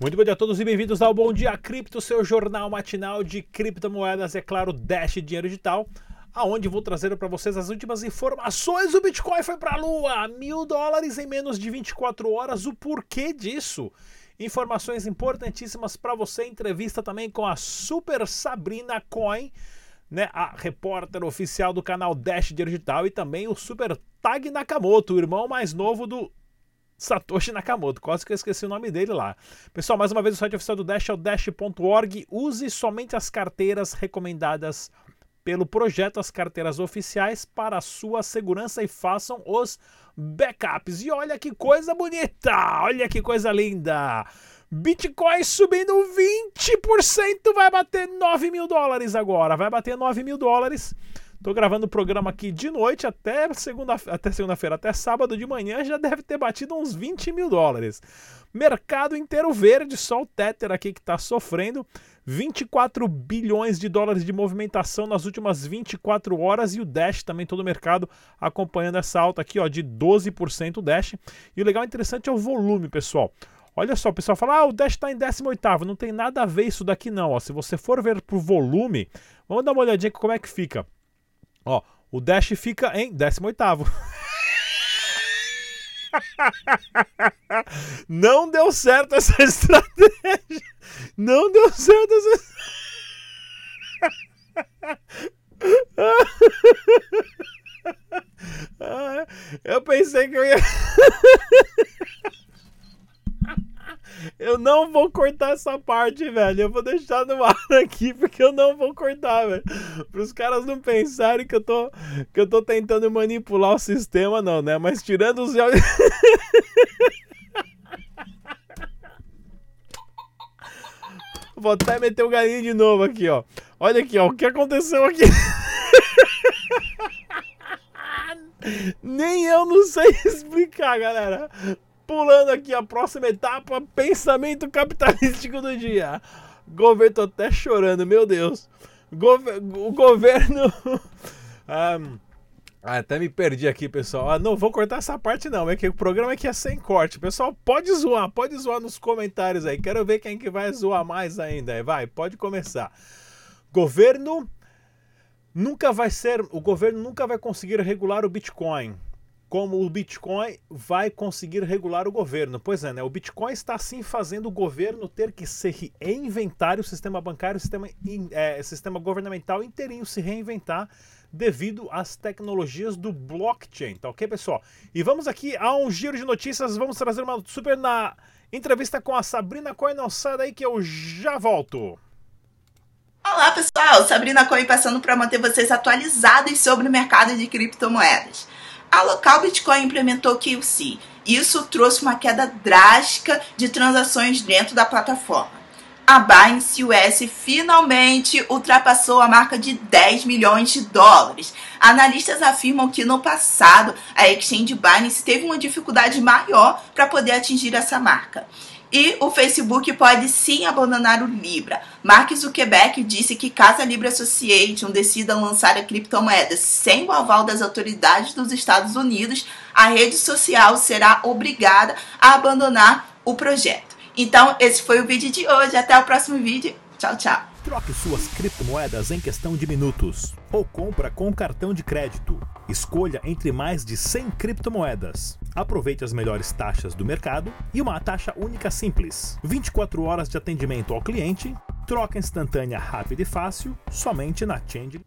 Muito bom dia a todos e bem-vindos ao Bom Dia Cripto, seu jornal matinal de criptomoedas, é claro, Dash Dinheiro Digital, aonde vou trazer para vocês as últimas informações. O Bitcoin foi para a lua, mil dólares em menos de 24 horas. O porquê disso? Informações importantíssimas para você. Entrevista também com a Super Sabrina Coin, né, a repórter oficial do canal Dash Digital, e também o Super Tag Nakamoto, o irmão mais novo do Satoshi Nakamoto, quase que eu esqueci o nome dele lá. Pessoal, mais uma vez o site oficial do Dash é o dash.org. Use somente as carteiras recomendadas pelo projeto, as carteiras oficiais para a sua segurança e façam os backups. E olha que coisa bonita! Olha que coisa linda! Bitcoin subindo 20%, vai bater 9 mil dólares agora. Vai bater 9 mil dólares. Tô gravando o programa aqui de noite até segunda até segunda-feira, até sábado de manhã já deve ter batido uns 20 mil dólares. Mercado inteiro verde, só o Tether aqui que está sofrendo. 24 bilhões de dólares de movimentação nas últimas 24 horas e o Dash também todo o mercado acompanhando essa alta aqui, ó, de 12% o Dash. E o legal interessante é o volume, pessoal. Olha só, o pessoal fala: "Ah, o Dash está em 18º". Não tem nada a ver isso daqui não, ó. Se você for ver pro volume, vamos dar uma olhadinha como é que fica. Ó, o Dash fica em 18º. Não deu certo essa estratégia. Não deu certo essa. Eu pensei que eu ia. Eu não vou cortar essa parte, velho. Eu vou deixar no ar aqui porque eu não vou cortar, velho. Para os caras não pensarem que eu tô que eu tô tentando manipular o sistema não, né? Mas tirando os Vou até meter o galinho de novo aqui, ó. Olha aqui, ó, o que aconteceu aqui. Nem eu não sei explicar, galera pulando aqui a próxima etapa, pensamento capitalístico do dia. Governo, tô até chorando, meu Deus. Gover o governo. um, ah, até me perdi aqui, pessoal. Ah, não vou cortar essa parte, não. É que o programa aqui é sem corte. Pessoal, pode zoar, pode zoar nos comentários aí. Quero ver quem que vai zoar mais ainda. Vai, pode começar. Governo nunca vai ser. O governo nunca vai conseguir regular o Bitcoin como o Bitcoin vai conseguir regular o governo. Pois é, né? O Bitcoin está sim fazendo o governo ter que se reinventar, o sistema bancário, o sistema, é, sistema governamental inteirinho se reinventar devido às tecnologias do blockchain, tá ok, pessoal? E vamos aqui a um giro de notícias, vamos trazer uma super na entrevista com a Sabrina Coin, não sai daí que eu já volto. Olá pessoal, Sabrina Coin passando para manter vocês atualizados sobre o mercado de criptomoedas a local Bitcoin implementou QC. Isso trouxe uma queda drástica de transações dentro da plataforma. A Binance US finalmente ultrapassou a marca de 10 milhões de dólares. Analistas afirmam que no passado a exchange Binance teve uma dificuldade maior para poder atingir essa marca. E o Facebook pode sim abandonar o Libra. Mark Zuckerberg disse que caso a Libra Association decida lançar a criptomoeda sem o aval das autoridades dos Estados Unidos, a rede social será obrigada a abandonar o projeto. Então, esse foi o vídeo de hoje. Até o próximo vídeo. Tchau, tchau. Troque suas criptomoedas em questão de minutos ou compra com cartão de crédito. Escolha entre mais de 100 criptomoedas. Aproveite as melhores taxas do mercado e uma taxa única simples. 24 horas de atendimento ao cliente, troca instantânea rápida e fácil, somente na Change.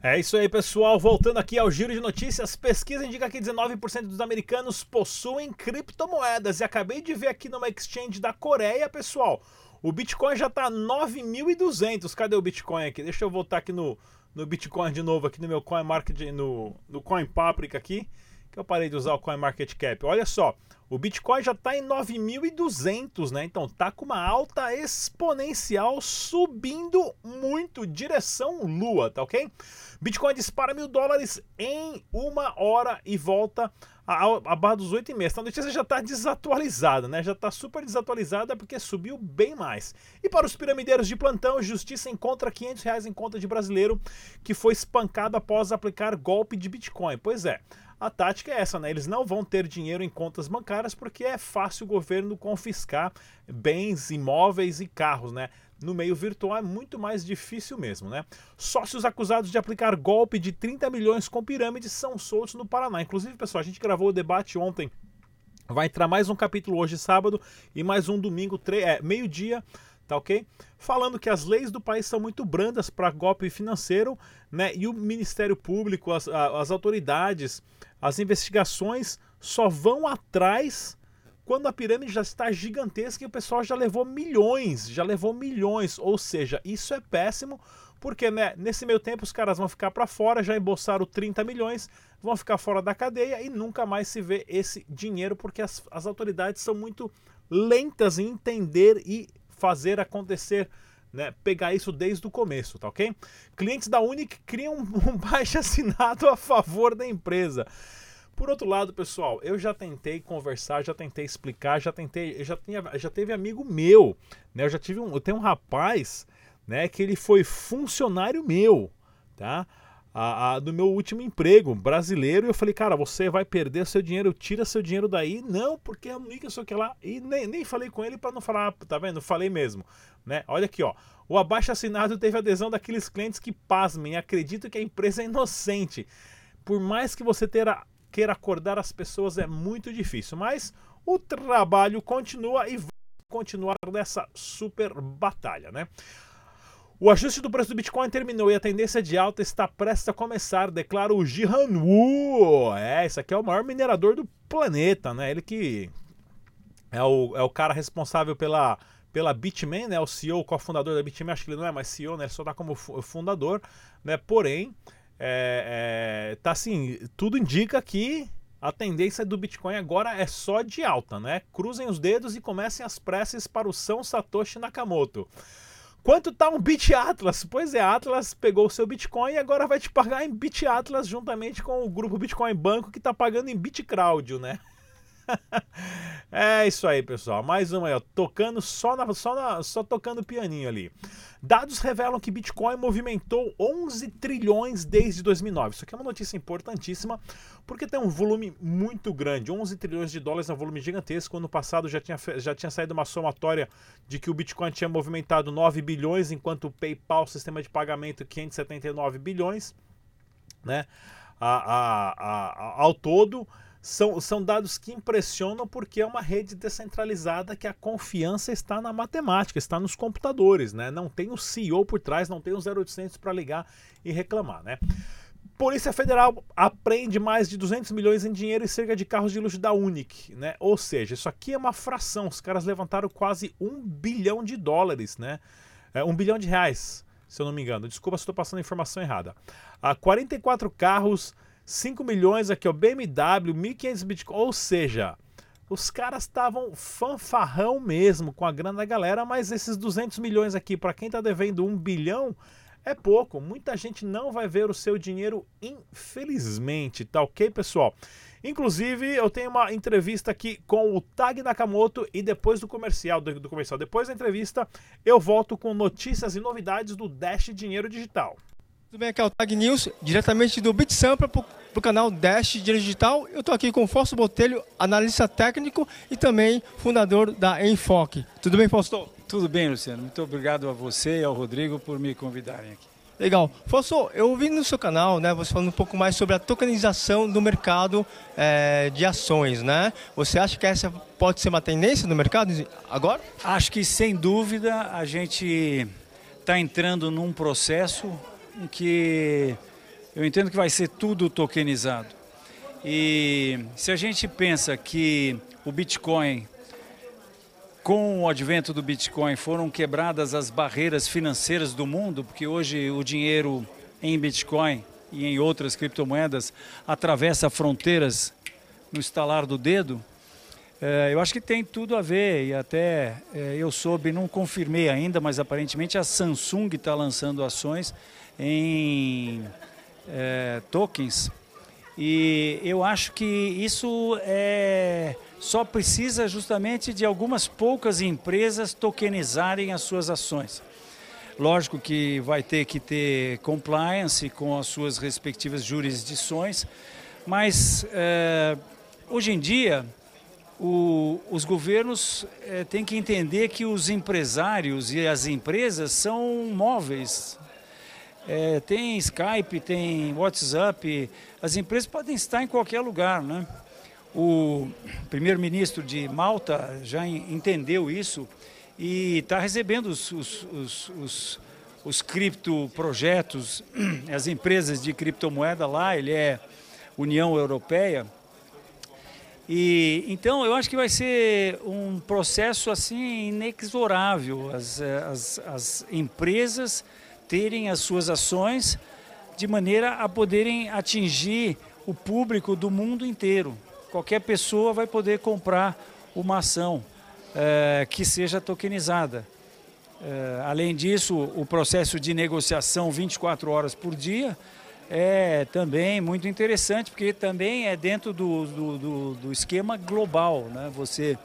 É isso aí, pessoal. Voltando aqui ao giro de notícias, pesquisa indica que 19% dos americanos possuem criptomoedas. E acabei de ver aqui numa exchange da Coreia, pessoal. O Bitcoin já tá 9.200. Cadê o Bitcoin aqui? Deixa eu voltar aqui no, no Bitcoin de novo, aqui no meu Coin Market, no, no Coin Paprika aqui. que eu parei de usar o CoinMarketCap. Olha só, o Bitcoin já está em 9.200, né? Então tá com uma alta exponencial subindo muito, direção lua, tá ok? Bitcoin dispara mil dólares em uma hora e volta a, a barra dos 8,5. Essa notícia já está desatualizada, né? Já está super desatualizada porque subiu bem mais. E para os piramideiros de plantão, Justiça encontra 500 reais em conta de brasileiro que foi espancado após aplicar golpe de Bitcoin. Pois é. A tática é essa, né? Eles não vão ter dinheiro em contas bancárias porque é fácil o governo confiscar bens, imóveis e carros, né? No meio virtual é muito mais difícil mesmo, né? Sócios acusados de aplicar golpe de 30 milhões com pirâmides são soltos no Paraná. Inclusive, pessoal, a gente gravou o debate ontem. Vai entrar mais um capítulo hoje, sábado, e mais um domingo, é, meio-dia tá ok? Falando que as leis do país são muito brandas para golpe financeiro, né? E o Ministério Público, as, as autoridades, as investigações só vão atrás quando a pirâmide já está gigantesca e o pessoal já levou milhões, já levou milhões. Ou seja, isso é péssimo, porque né, nesse meio tempo os caras vão ficar para fora, já embolsaram 30 milhões, vão ficar fora da cadeia e nunca mais se vê esse dinheiro, porque as, as autoridades são muito lentas em entender e fazer acontecer. Né, pegar isso desde o começo, tá ok? Clientes da Unic criam um baixo assinado a favor da empresa. Por outro lado, pessoal, eu já tentei conversar, já tentei explicar, já tentei, já tinha, já teve amigo meu, né? Eu já tive um, eu tenho um rapaz, né, que ele foi funcionário meu, tá? A, a, do meu último emprego brasileiro, e eu falei, cara, você vai perder seu dinheiro, tira seu dinheiro daí. Não, porque é única só que lá. E nem, nem falei com ele para não falar, tá vendo? Falei mesmo, né? Olha aqui, ó. O abaixo assinado teve adesão daqueles clientes que pasmem, acreditam que a empresa é inocente. Por mais que você terá queira acordar as pessoas é muito difícil, mas o trabalho continua e vai continuar nessa super batalha, né? O ajuste do preço do Bitcoin terminou e a tendência de alta está prestes a começar, declara o Jihan Wu. É, esse aqui é o maior minerador do planeta, né? Ele que é o, é o cara responsável pela, pela Bitmain, né? O CEO, cofundador da Bitmain, acho que ele não é mais CEO, né? Ele só está como fundador, né? Porém, é, é, tá assim, tudo indica que a tendência do Bitcoin agora é só de alta, né? Cruzem os dedos e comecem as preces para o São Satoshi Nakamoto. Quanto tá um Bit Atlas? Pois é, Atlas pegou o seu Bitcoin e agora vai te pagar em Bit Atlas juntamente com o grupo Bitcoin Banco que tá pagando em BitCrowd, né? é isso aí, pessoal. Mais uma aí, ó. Tocando só, na, só, na, só tocando pianinho ali. Dados revelam que Bitcoin movimentou 11 trilhões desde 2009. Isso aqui é uma notícia importantíssima porque tem um volume muito grande. 11 trilhões de dólares é um volume gigantesco. Ano passado já tinha, já tinha saído uma somatória de que o Bitcoin tinha movimentado 9 bilhões, enquanto o PayPal, sistema de pagamento, 579 bilhões. Né? A, a, a, ao todo são, são dados que impressionam porque é uma rede descentralizada que a confiança está na matemática, está nos computadores, né? Não tem o CEO por trás, não tem o 0800 para ligar e reclamar, né? Polícia Federal apreende mais de 200 milhões em dinheiro e cerca de carros de luxo da Unic, né? Ou seja, isso aqui é uma fração. Os caras levantaram quase um bilhão de dólares, né? É, um bilhão de reais, se eu não me engano. Desculpa se estou passando a informação errada. Ah, 44 carros 5 milhões aqui, ó, BMW, 1.500 Bitcoin, ou seja, os caras estavam fanfarrão mesmo com a grana da galera, mas esses 200 milhões aqui, para quem está devendo 1 bilhão, é pouco. Muita gente não vai ver o seu dinheiro, infelizmente, tá ok, pessoal? Inclusive, eu tenho uma entrevista aqui com o Tag Nakamoto e depois do comercial, do, do comercial, depois da entrevista, eu volto com notícias e novidades do Dash Dinheiro Digital. Tudo bem, aqui é o Tag News, diretamente do BitSampa para o canal Dash Dinheiro Digital. Eu estou aqui com o Fausto Botelho, analista técnico e também fundador da Enfoque. Tudo bem, Fausto? Tudo bem, Luciano. Muito obrigado a você e ao Rodrigo por me convidarem aqui. Legal. Fausto, eu vi no seu canal, né, você falando um pouco mais sobre a tokenização do mercado é, de ações, né? Você acha que essa pode ser uma tendência no mercado agora? Acho que, sem dúvida, a gente está entrando num processo em que eu entendo que vai ser tudo tokenizado. E se a gente pensa que o Bitcoin, com o advento do Bitcoin, foram quebradas as barreiras financeiras do mundo, porque hoje o dinheiro em Bitcoin e em outras criptomoedas atravessa fronteiras no estalar do dedo. É, eu acho que tem tudo a ver e até é, eu soube, não confirmei ainda, mas aparentemente a Samsung está lançando ações em é, tokens e eu acho que isso é, só precisa justamente de algumas poucas empresas tokenizarem as suas ações. Lógico que vai ter que ter compliance com as suas respectivas jurisdições, mas é, hoje em dia o, os governos é, têm que entender que os empresários e as empresas são móveis, é, tem Skype, tem WhatsApp, as empresas podem estar em qualquer lugar, né? O primeiro-ministro de Malta já entendeu isso e está recebendo os, os, os, os, os criptoprojetos, as empresas de criptomoeda lá, ele é União Europeia. E então eu acho que vai ser um processo assim inexorável. As, as, as empresas terem as suas ações de maneira a poderem atingir o público do mundo inteiro. Qualquer pessoa vai poder comprar uma ação é, que seja tokenizada. É, além disso, o processo de negociação 24 horas por dia é também muito interessante, porque também é dentro do, do, do, do esquema global. Né? Você,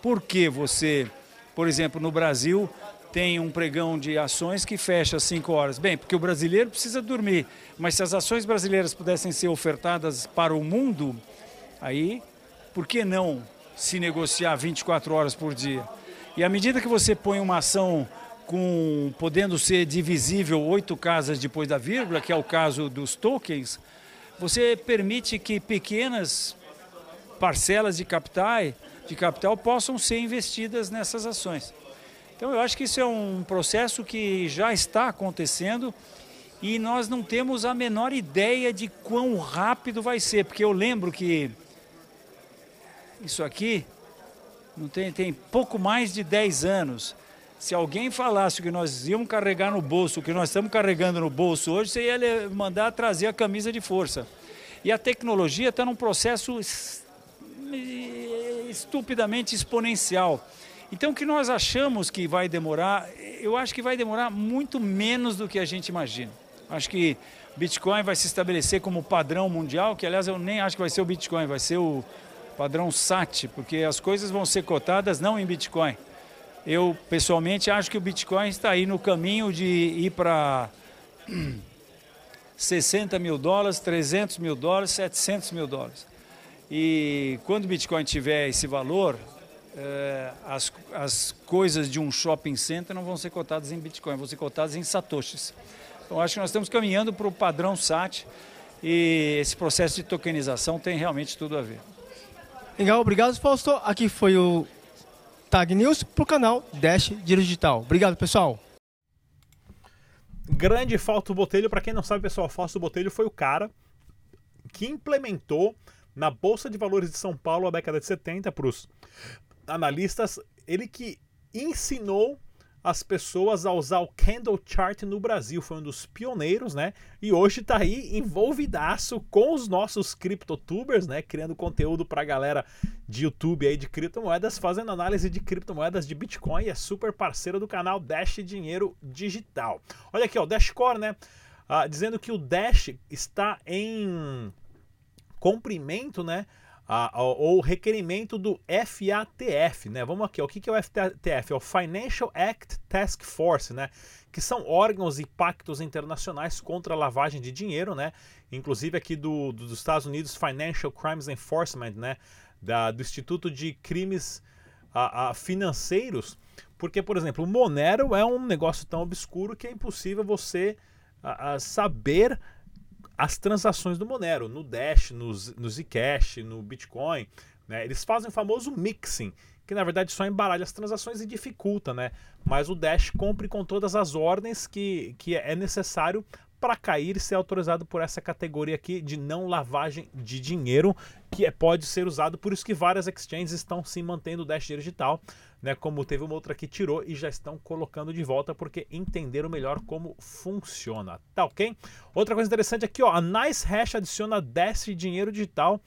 por que você, por exemplo, no Brasil, tem um pregão de ações que fecha às 5 horas. Bem, porque o brasileiro precisa dormir, mas se as ações brasileiras pudessem ser ofertadas para o mundo, aí por que não se negociar 24 horas por dia? E à medida que você põe uma ação com podendo ser divisível oito casas depois da vírgula, que é o caso dos tokens, você permite que pequenas parcelas de capital, de capital possam ser investidas nessas ações. Então eu acho que isso é um processo que já está acontecendo e nós não temos a menor ideia de quão rápido vai ser, porque eu lembro que isso aqui não tem, tem pouco mais de 10 anos. Se alguém falasse que nós íamos carregar no bolso, o que nós estamos carregando no bolso hoje, você ia mandar trazer a camisa de força. E a tecnologia está num processo estupidamente exponencial. Então, o que nós achamos que vai demorar, eu acho que vai demorar muito menos do que a gente imagina. Acho que Bitcoin vai se estabelecer como padrão mundial, que aliás eu nem acho que vai ser o Bitcoin, vai ser o padrão SAT, porque as coisas vão ser cotadas não em Bitcoin. Eu, pessoalmente, acho que o Bitcoin está aí no caminho de ir para 60 mil dólares, 300 mil dólares, 700 mil dólares. E quando o Bitcoin tiver esse valor, é, as, as coisas de um shopping center não vão ser cotadas em Bitcoin, vão ser cotadas em satoshis. Então acho que nós estamos caminhando para o padrão SAT e esse processo de tokenização tem realmente tudo a ver. Legal, obrigado Fausto. Aqui foi o Tag News para o canal Dash Digital. Obrigado pessoal. Grande Fausto Botelho, para quem não sabe pessoal, Fausto Botelho foi o cara que implementou na Bolsa de Valores de São Paulo na década de 70 para os analistas, ele que ensinou as pessoas a usar o Candle Chart no Brasil, foi um dos pioneiros, né? E hoje está aí envolvidaço com os nossos criptotubers, né? Criando conteúdo para a galera de YouTube aí de criptomoedas, fazendo análise de criptomoedas de Bitcoin e é super parceiro do canal Dash Dinheiro Digital. Olha aqui, ó, Dashcore, né? Ah, dizendo que o Dash está em cumprimento, né? Ou requerimento do FATF, né? Vamos aqui, o que é o FATF? É o Financial Act Task Force, né? Que são órgãos e pactos internacionais contra a lavagem de dinheiro, né? Inclusive aqui do, dos Estados Unidos, Financial Crimes Enforcement, né? Da, do Instituto de Crimes a, a Financeiros, porque, por exemplo, o Monero é um negócio tão obscuro que é impossível você a, saber as transações do Monero, no Dash, no, no Zcash, no Bitcoin. Né? Eles fazem o famoso mixing, que na verdade só embaralha as transações e dificulta, né? Mas o Dash cumpre com todas as ordens que, que é necessário para cair e ser autorizado por essa categoria aqui de não lavagem de dinheiro, que é, pode ser usado, por isso que várias exchanges estão se mantendo o Dash digital, né? Como teve uma outra que tirou e já estão colocando de volta porque entenderam melhor como funciona, tá ok? Outra coisa interessante aqui, ó, a Nice Hash adiciona Dash dinheiro digital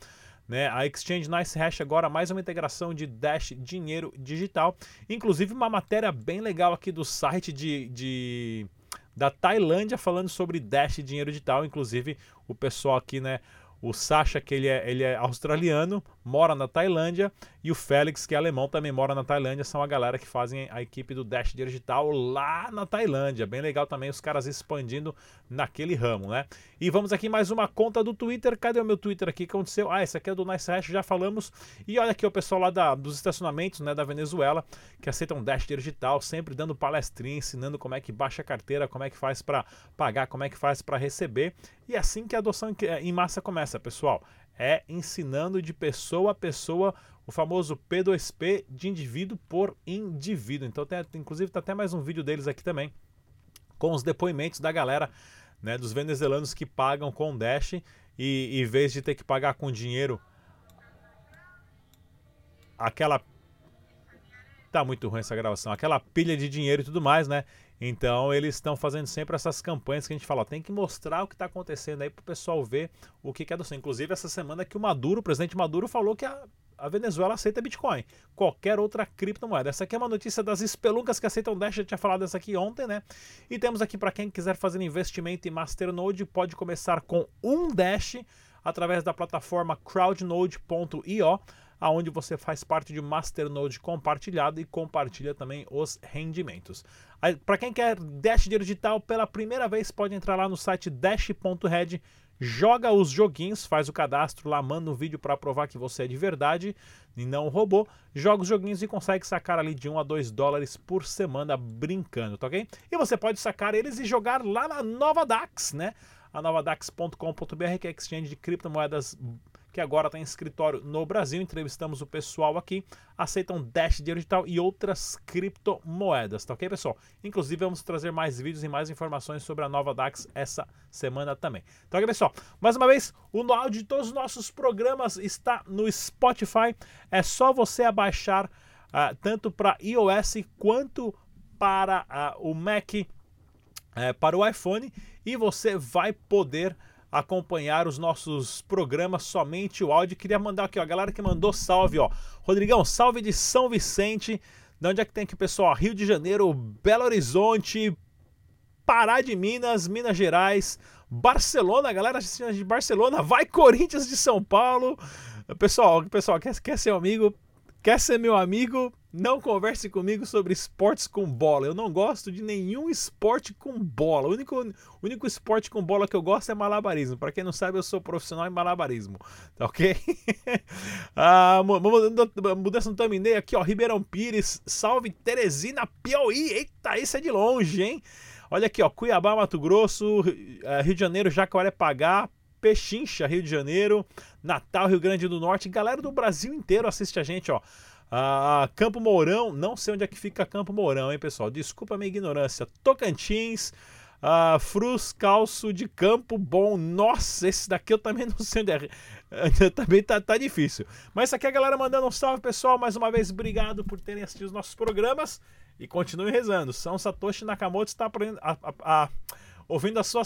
Né? A Exchange Nice Hash agora mais uma integração de Dash dinheiro digital. Inclusive uma matéria bem legal aqui do site de, de da Tailândia falando sobre Dash dinheiro digital. Inclusive o pessoal aqui, né? O Sasha, que ele é, ele é australiano, mora na Tailândia, e o Félix, que é alemão, também mora na Tailândia. São a galera que fazem a equipe do Dash Digital lá na Tailândia. Bem legal também os caras expandindo naquele ramo, né? E vamos aqui mais uma conta do Twitter. Cadê o meu Twitter aqui? O que aconteceu? Ah, esse aqui é do Nice Hash, já falamos. E olha aqui o pessoal lá da, dos estacionamentos, né, da Venezuela, que aceitam Dash Digital, sempre dando palestrinha, ensinando como é que baixa a carteira, como é que faz para pagar, como é que faz para receber. E é assim que a adoção em massa começa, pessoal. É ensinando de pessoa a pessoa o famoso P2P de indivíduo por indivíduo. Então, tem, inclusive, tá até mais um vídeo deles aqui também, com os depoimentos da galera, né, dos venezuelanos que pagam com Dash e em vez de ter que pagar com dinheiro aquela tá muito ruim essa gravação, aquela pilha de dinheiro e tudo mais, né? Então eles estão fazendo sempre essas campanhas que a gente fala, ó, tem que mostrar o que está acontecendo aí para o pessoal ver o que, que é do céu. Inclusive essa semana que o Maduro, o presidente Maduro falou que a, a Venezuela aceita Bitcoin, qualquer outra criptomoeda. Essa aqui é uma notícia das espeluncas que aceitam Dash, eu tinha falado dessa aqui ontem, né? E temos aqui para quem quiser fazer investimento em Masternode, pode começar com um Dash através da plataforma crowdnode.io aonde você faz parte de Masternode compartilhado e compartilha também os rendimentos. Para quem quer Dash digital pela primeira vez, pode entrar lá no site dash.red, joga os joguinhos, faz o cadastro lá, manda um vídeo para provar que você é de verdade e não robô, joga os joguinhos e consegue sacar ali de 1 a 2 dólares por semana brincando, tá ok? E você pode sacar eles e jogar lá na Nova Dax, né? A novadax.com.br, que é exchange de criptomoedas que agora tem escritório no Brasil. Entrevistamos o pessoal aqui, aceitam Dash Digital e outras criptomoedas, tá ok, pessoal? Inclusive, vamos trazer mais vídeos e mais informações sobre a nova DAX essa semana também. Tá ok, pessoal? Mais uma vez, o áudio de todos os nossos programas está no Spotify. É só você abaixar uh, tanto para iOS quanto para uh, o Mac, uh, para o iPhone, e você vai poder acompanhar os nossos programas somente o áudio. Queria mandar aqui, ó, a galera que mandou salve, ó. Rodrigão, salve de São Vicente. De onde é que tem aqui, pessoal? Rio de Janeiro, Belo Horizonte, Pará de Minas, Minas Gerais, Barcelona, galera de Barcelona, vai Corinthians de São Paulo. Pessoal, pessoal, quer, quer ser amigo? Quer ser meu amigo? Não converse comigo sobre esportes com bola. Eu não gosto de nenhum esporte com bola. O único, único esporte com bola que eu gosto é malabarismo. Para quem não sabe, eu sou profissional em malabarismo. Tá ok? ah, mudança no thumbnail aqui, ó. Ribeirão Pires, salve Teresina, Piauí. Eita, esse é de longe, hein? Olha aqui, ó. Cuiabá, Mato Grosso, eh, Rio de Janeiro, Jacaré-Pagá, Pechincha, Rio de Janeiro, Natal, Rio Grande do Norte. Galera do Brasil inteiro assiste a gente, ó. Ah, Campo Mourão, não sei onde é que fica Campo Mourão, hein, pessoal? Desculpa a minha ignorância. Tocantins, ah, Frus Calço de Campo Bom. Nossa, esse daqui eu também não sei onde é. também tá, tá difícil. Mas aqui a galera mandando um salve, pessoal. Mais uma vez, obrigado por terem assistido os nossos programas. E continue rezando. São Satoshi Nakamoto está aprendendo a, a, a, ouvindo a sua